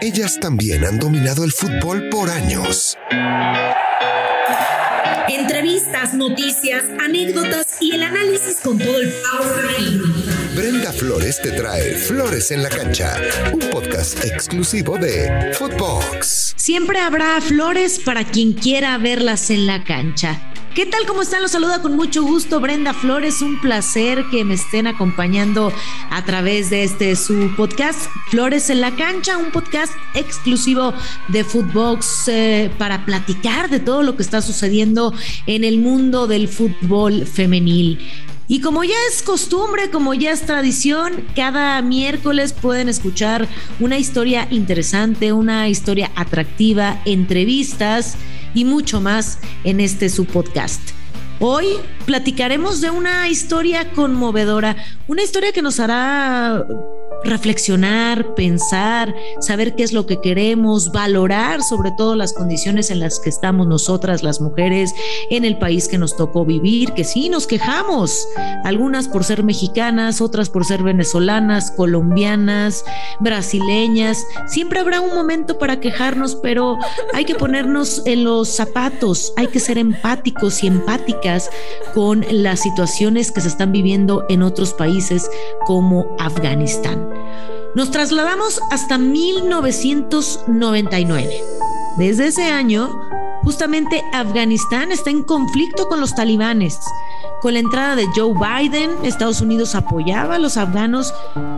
Ellas también han dominado el fútbol por años. Entrevistas, noticias, anécdotas y el análisis con todo el power Brenda Flores te trae Flores en la Cancha, un podcast exclusivo de Footbox. Siempre habrá flores para quien quiera verlas en la cancha. ¿Qué tal? ¿Cómo están? Los saluda con mucho gusto Brenda Flores. Un placer que me estén acompañando a través de este su podcast Flores en la Cancha, un podcast exclusivo de Footbox eh, para platicar de todo lo que está sucediendo en el mundo del fútbol Y como ya es costumbre, como ya es tradición, cada miércoles pueden escuchar una historia interesante, una historia atractiva, entrevistas y mucho más en este su podcast. Hoy platicaremos de una historia conmovedora, una historia que nos hará reflexionar, pensar, saber qué es lo que queremos, valorar sobre todo las condiciones en las que estamos nosotras las mujeres en el país que nos tocó vivir, que sí nos quejamos, algunas por ser mexicanas, otras por ser venezolanas, colombianas, brasileñas, siempre habrá un momento para quejarnos, pero hay que ponernos en los zapatos, hay que ser empáticos y empáticas con las situaciones que se están viviendo en otros países como Afganistán. Nos trasladamos hasta 1999. Desde ese año, justamente Afganistán está en conflicto con los talibanes. Con la entrada de Joe Biden, Estados Unidos apoyaba a los afganos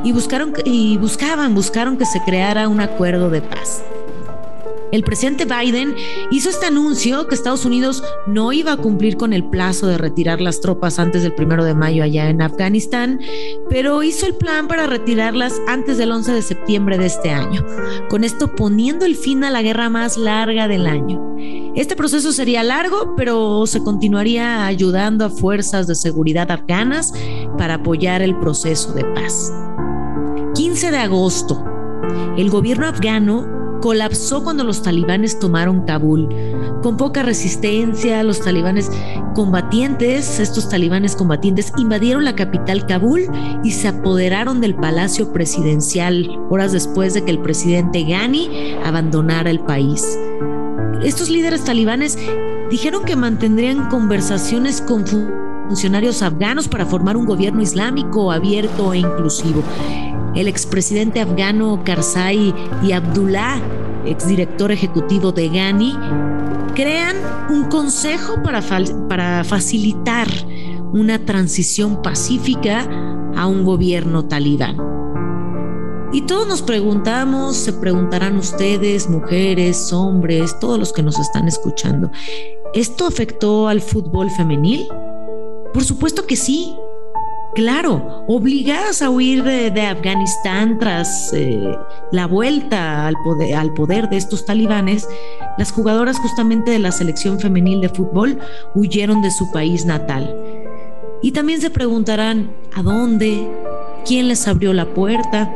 y, buscaron, y buscaban, buscaron que se creara un acuerdo de paz. El presidente Biden hizo este anuncio que Estados Unidos no iba a cumplir con el plazo de retirar las tropas antes del primero de mayo allá en Afganistán, pero hizo el plan para retirarlas antes del 11 de septiembre de este año, con esto poniendo el fin a la guerra más larga del año. Este proceso sería largo, pero se continuaría ayudando a fuerzas de seguridad afganas para apoyar el proceso de paz. 15 de agosto, el gobierno afgano colapsó cuando los talibanes tomaron Kabul. Con poca resistencia, los talibanes combatientes, estos talibanes combatientes, invadieron la capital Kabul y se apoderaron del palacio presidencial horas después de que el presidente Ghani abandonara el país. Estos líderes talibanes dijeron que mantendrían conversaciones con funcionarios afganos para formar un gobierno islámico abierto e inclusivo el expresidente afgano Karzai y Abdullah, exdirector ejecutivo de Ghani, crean un consejo para, para facilitar una transición pacífica a un gobierno talibán. Y todos nos preguntamos, se preguntarán ustedes, mujeres, hombres, todos los que nos están escuchando, ¿esto afectó al fútbol femenil? Por supuesto que sí, Claro, obligadas a huir de, Afganistán tras eh, la vuelta al poder, al poder de estos talibanes, las jugadoras justamente de la selección femenil de fútbol huyeron de su país natal. Y también se preguntarán, ¿a dónde? ¿Quién les abrió la puerta?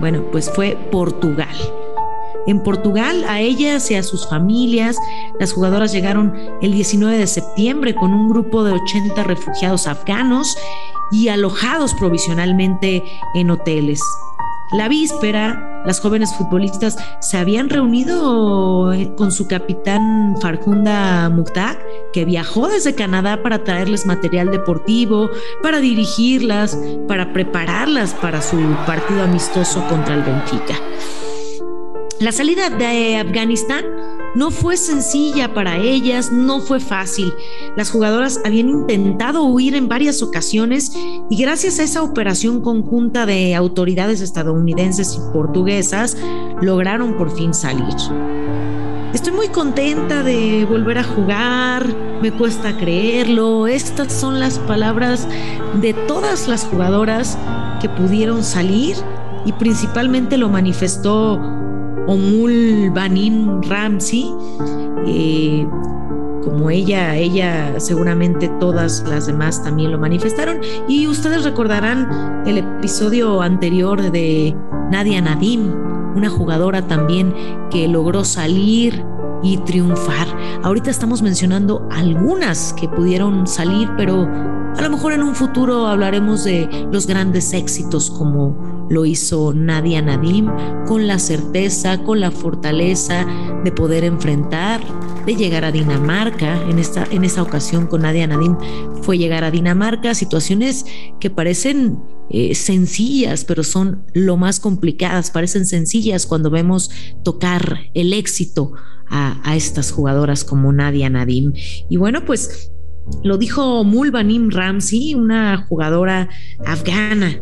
Bueno, pues fue Portugal. En Portugal, a ellas y a sus familias, las jugadoras llegaron el 19 de septiembre con un grupo de 80 refugiados afganos y alojados provisionalmente en hoteles. La víspera, las jóvenes futbolistas se habían reunido eh, con su capitán Farjunda Mukhtar, que viajó desde Canadá para traerles material deportivo, para dirigirlas, para prepararlas para su partido amistoso contra el Benfica. La salida de Afganistán no fue sencilla para ellas, no fue fácil. Las jugadoras habían intentado huir en varias ocasiones y gracias a esa operación conjunta de autoridades estadounidenses y portuguesas lograron por fin salir. Estoy muy contenta de volver a jugar, me cuesta creerlo. Estas son las palabras de todas las jugadoras que pudieron salir y principalmente lo manifestó Omul Banin Ramsey, eh, como ella, ella seguramente todas las demás también lo manifestaron. Y ustedes recordarán el episodio anterior de Nadia Nadim, una jugadora también que logró salir y triunfar. Ahorita estamos mencionando algunas que pudieron salir, pero A lo mejor en un futuro hablaremos de los grandes éxitos como lo hizo Nadia Nadim, con la certeza, con la fortaleza de poder enfrentar, de llegar a Dinamarca. En esta, en ocasión con Nadia Nadim fue llegar a Dinamarca, situaciones que parecen eh, sencillas, pero son lo más complicadas, parecen sencillas cuando vemos tocar el éxito a, a estas jugadoras como Nadia Nadim. Y bueno, pues lo dijo Mulvanim Ramsey, una jugadora afgana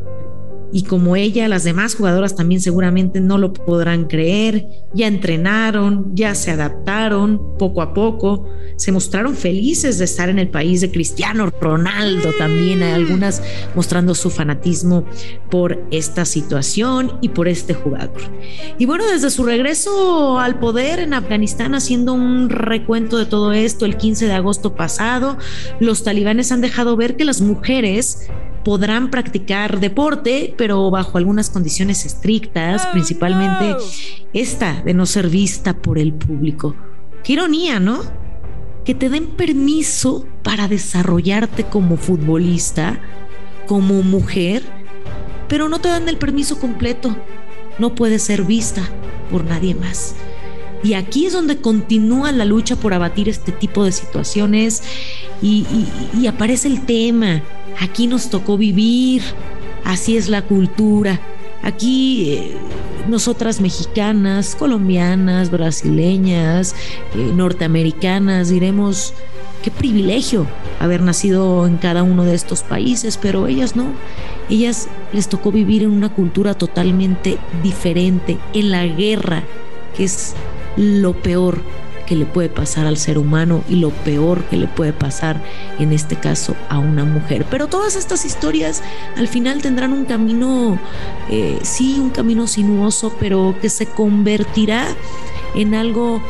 y como ella, las demás jugadoras también seguramente no lo podrán creer, ya entrenaron, ya se adaptaron poco a poco, se mostraron felices de estar en el país de Cristiano Ronaldo también, hay algunas mostrando su fanatismo por esta situación y por este jugador. Y bueno, desde su regreso al poder en Afganistán, haciendo un recuento de todo esto el 15 de agosto pasado, los talibanes han dejado ver que las mujeres podrán practicar deporte, pero bajo algunas condiciones estrictas, oh, principalmente esta de no ser vista por el público. Qué ironía, ¿no? Que te den permiso para desarrollarte como futbolista, como mujer, pero no te dan el permiso completo. No puedes ser vista por nadie más. Y aquí es donde continúa la lucha por abatir este tipo de situaciones y, y aparece el tema Aquí nos tocó vivir, así es la cultura. Aquí eh, nosotras mexicanas, colombianas, brasileñas, eh, norteamericanas, diremos, qué privilegio haber nacido en cada uno de estos países, pero ellas no. Ellas les tocó vivir en una cultura totalmente diferente, en la guerra, que es lo peor que le puede pasar al ser humano y lo peor que le puede pasar en este caso a una mujer. Pero todas estas historias al final tendrán un camino, eh, sí, un camino sinuoso, pero que se convertirá en algo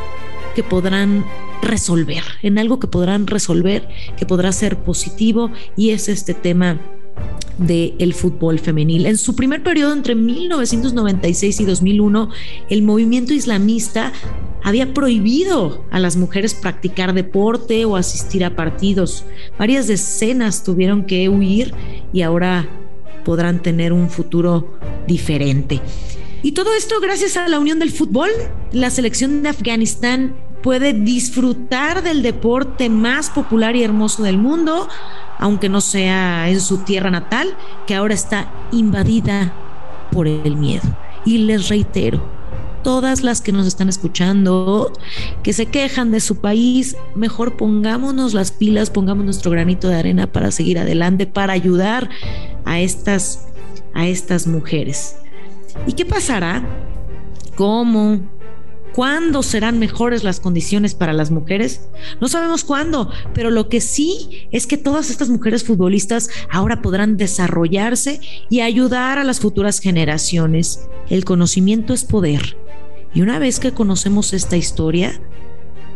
que podrán resolver, en algo que podrán resolver, que podrá ser positivo y es este tema del fútbol femenil. En su primer periodo entre 1996 y 2001, el movimiento islamista había prohibido a las mujeres practicar deporte o asistir a partidos. Varias decenas tuvieron que huir y ahora podrán tener un futuro diferente. Y todo esto gracias a la unión del fútbol. La selección de Afganistán puede disfrutar del deporte más popular y hermoso del mundo, aunque no sea en su tierra natal, que ahora está invadida por el miedo. Y les reitero, todas las que nos están escuchando, que se quejan de su país, mejor pongámonos las pilas, pongamos nuestro granito de arena para seguir adelante, para ayudar a estas, a estas mujeres. ¿Y qué pasará? ¿Cómo? ¿Cuándo serán mejores las condiciones para las mujeres? No sabemos cuándo, pero lo que sí es que todas estas mujeres futbolistas ahora podrán desarrollarse y ayudar a las futuras generaciones. El conocimiento es poder y una vez que conocemos esta historia,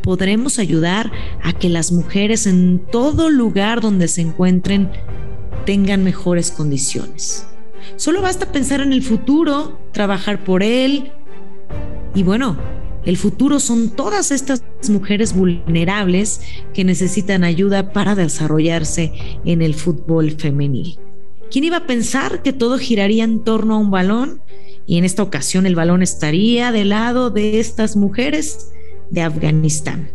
podremos ayudar a que las mujeres en todo lugar donde se encuentren tengan mejores condiciones. Solo basta pensar en el futuro, trabajar por él. Y bueno, el futuro son todas estas mujeres vulnerables que necesitan ayuda para desarrollarse en el fútbol femenil. ¿Quién iba a pensar que todo giraría en torno a un balón y en esta ocasión el balón estaría del lado de estas mujeres de Afganistán.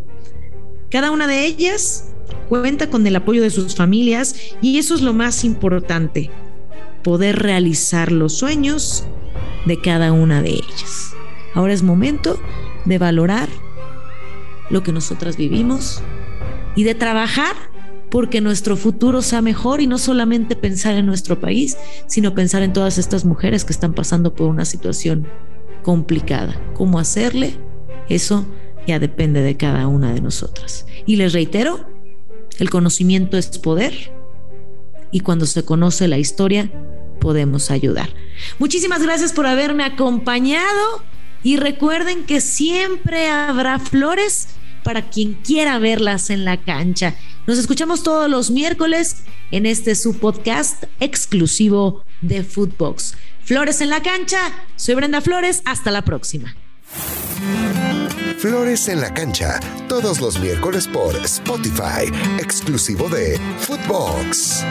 Cada una de ellas cuenta con el apoyo de sus familias y eso es lo más importante, poder realizar los sueños de cada una de ellas. Ahora es momento de valorar lo que nosotras vivimos y de trabajar porque nuestro futuro sea mejor y no solamente pensar en nuestro país, sino pensar en todas estas mujeres que están pasando por una situación complicada. ¿Cómo hacerle? Eso ya depende de cada una de nosotras. Y les reitero, el conocimiento es poder y cuando se conoce la historia podemos ayudar. Muchísimas gracias por haberme acompañado y recuerden que siempre habrá flores para quien quiera verlas en la cancha. Nos escuchamos todos los miércoles en este su podcast exclusivo de Footbox. Flores en la cancha, soy Brenda Flores, hasta la próxima. Flores en la Cancha, todos los miércoles por Spotify, exclusivo de Footbox.